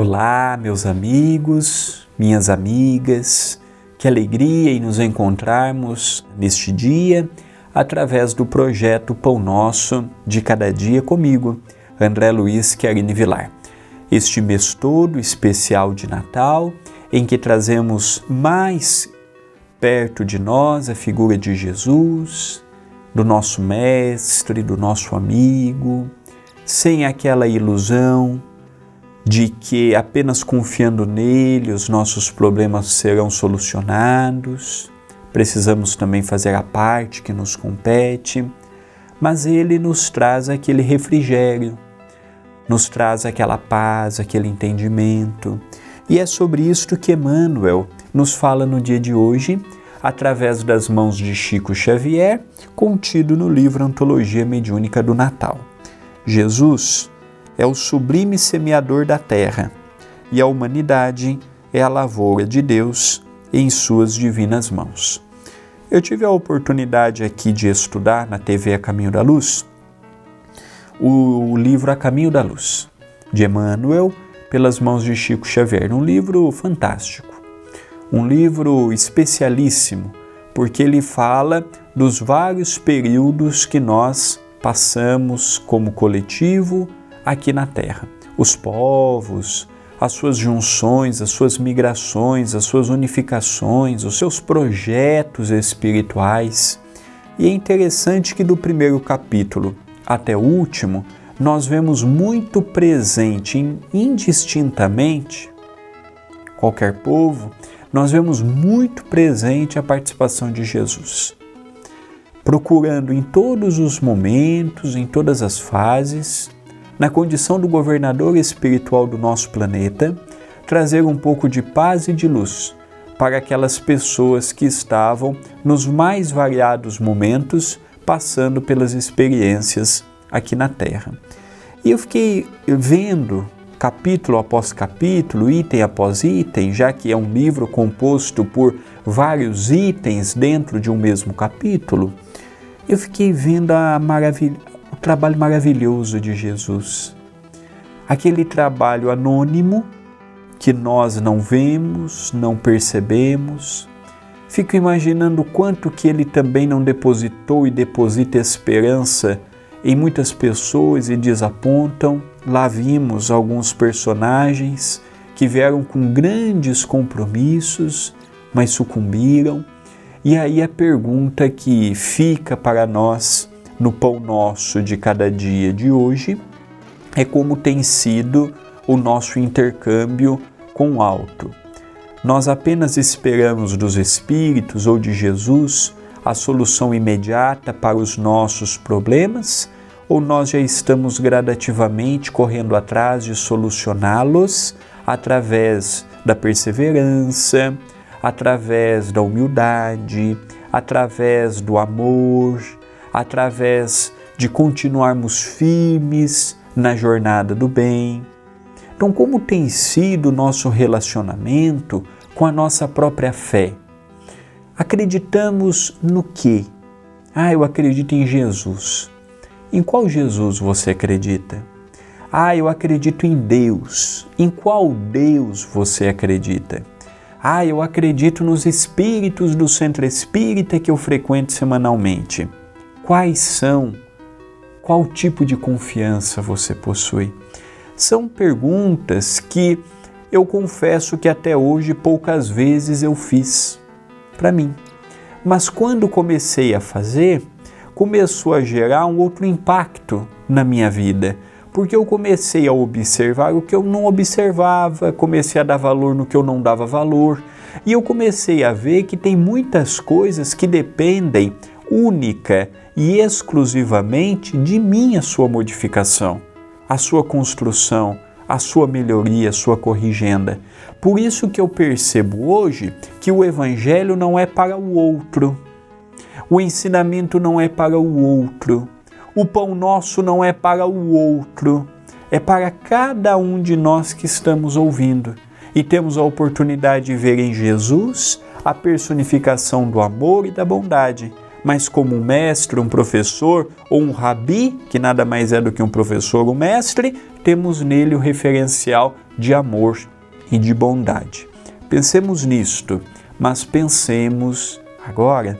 Olá, meus amigos, minhas amigas, que alegria em nos encontrarmos neste dia através do projeto Pão Nosso de Cada Dia comigo, André Luiz Querini Vilar. Este mês todo especial de Natal, em que trazemos mais perto de nós a figura de Jesus, do nosso Mestre, do nosso amigo, sem aquela ilusão de que apenas confiando nele os nossos problemas serão solucionados. Precisamos também fazer a parte que nos compete, mas ele nos traz aquele refrigério, nos traz aquela paz, aquele entendimento. E é sobre isto que Emmanuel nos fala no dia de hoje, através das mãos de Chico Xavier, contido no livro Antologia Mediúnica do Natal. Jesus é o sublime semeador da terra e a humanidade é a lavoura de Deus em suas divinas mãos. Eu tive a oportunidade aqui de estudar na TV A Caminho da Luz o livro A Caminho da Luz, de Emmanuel, pelas mãos de Chico Xavier. Um livro fantástico, um livro especialíssimo, porque ele fala dos vários períodos que nós passamos como coletivo aqui na Terra. Os povos, as suas junções, as suas migrações, as suas unificações, os seus projetos espirituais. E é interessante que do primeiro capítulo até o último, nós vemos muito presente indistintamente qualquer povo, nós vemos muito presente a participação de Jesus. Procurando em todos os momentos, em todas as fases, na condição do governador espiritual do nosso planeta, trazer um pouco de paz e de luz para aquelas pessoas que estavam nos mais variados momentos passando pelas experiências aqui na Terra. E eu fiquei vendo capítulo após capítulo, item após item, já que é um livro composto por vários itens dentro de um mesmo capítulo, eu fiquei vendo a maravilha, trabalho maravilhoso de Jesus. Aquele trabalho anônimo que nós não vemos, não percebemos. Fico imaginando quanto que ele também não depositou e deposita esperança em muitas pessoas e desapontam. Lá vimos alguns personagens que vieram com grandes compromissos, mas sucumbiram. E aí a pergunta que fica para nós no pão nosso de cada dia de hoje é como tem sido o nosso intercâmbio com o alto. Nós apenas esperamos dos Espíritos ou de Jesus a solução imediata para os nossos problemas ou nós já estamos gradativamente correndo atrás de solucioná-los através da perseverança, através da humildade, através do amor, através de continuarmos firmes na jornada do bem. Então, como tem sido o nosso relacionamento com a nossa própria fé? Acreditamos no que? Ah, eu acredito em Jesus. Em qual Jesus você acredita? Ah, eu acredito em Deus. Em qual Deus você acredita? Ah, eu acredito nos espíritos do centro espírita que eu frequento semanalmente quais são, qual tipo de confiança você possui. São perguntas que eu confesso que até hoje poucas vezes eu fiz para mim. Mas quando comecei a fazer, começou a gerar um outro impacto na minha vida, porque eu comecei a observar o que eu não observava, comecei a dar valor no que eu não dava valor, e eu comecei a ver que tem muitas coisas que dependem única e exclusivamente de mim a sua modificação, a sua construção, a sua melhoria, a sua corrigenda. Por isso que eu percebo hoje que o evangelho não é para o outro. O ensinamento não é para o outro. O pão nosso não é para o outro. É para cada um de nós que estamos ouvindo. E temos a oportunidade de ver em Jesus a personificação do amor e da bondade mas como um mestre, um professor ou um rabi, que nada mais é do que um professor ou mestre, temos nele o referencial de amor e de bondade. Pensemos nisto, mas pensemos agora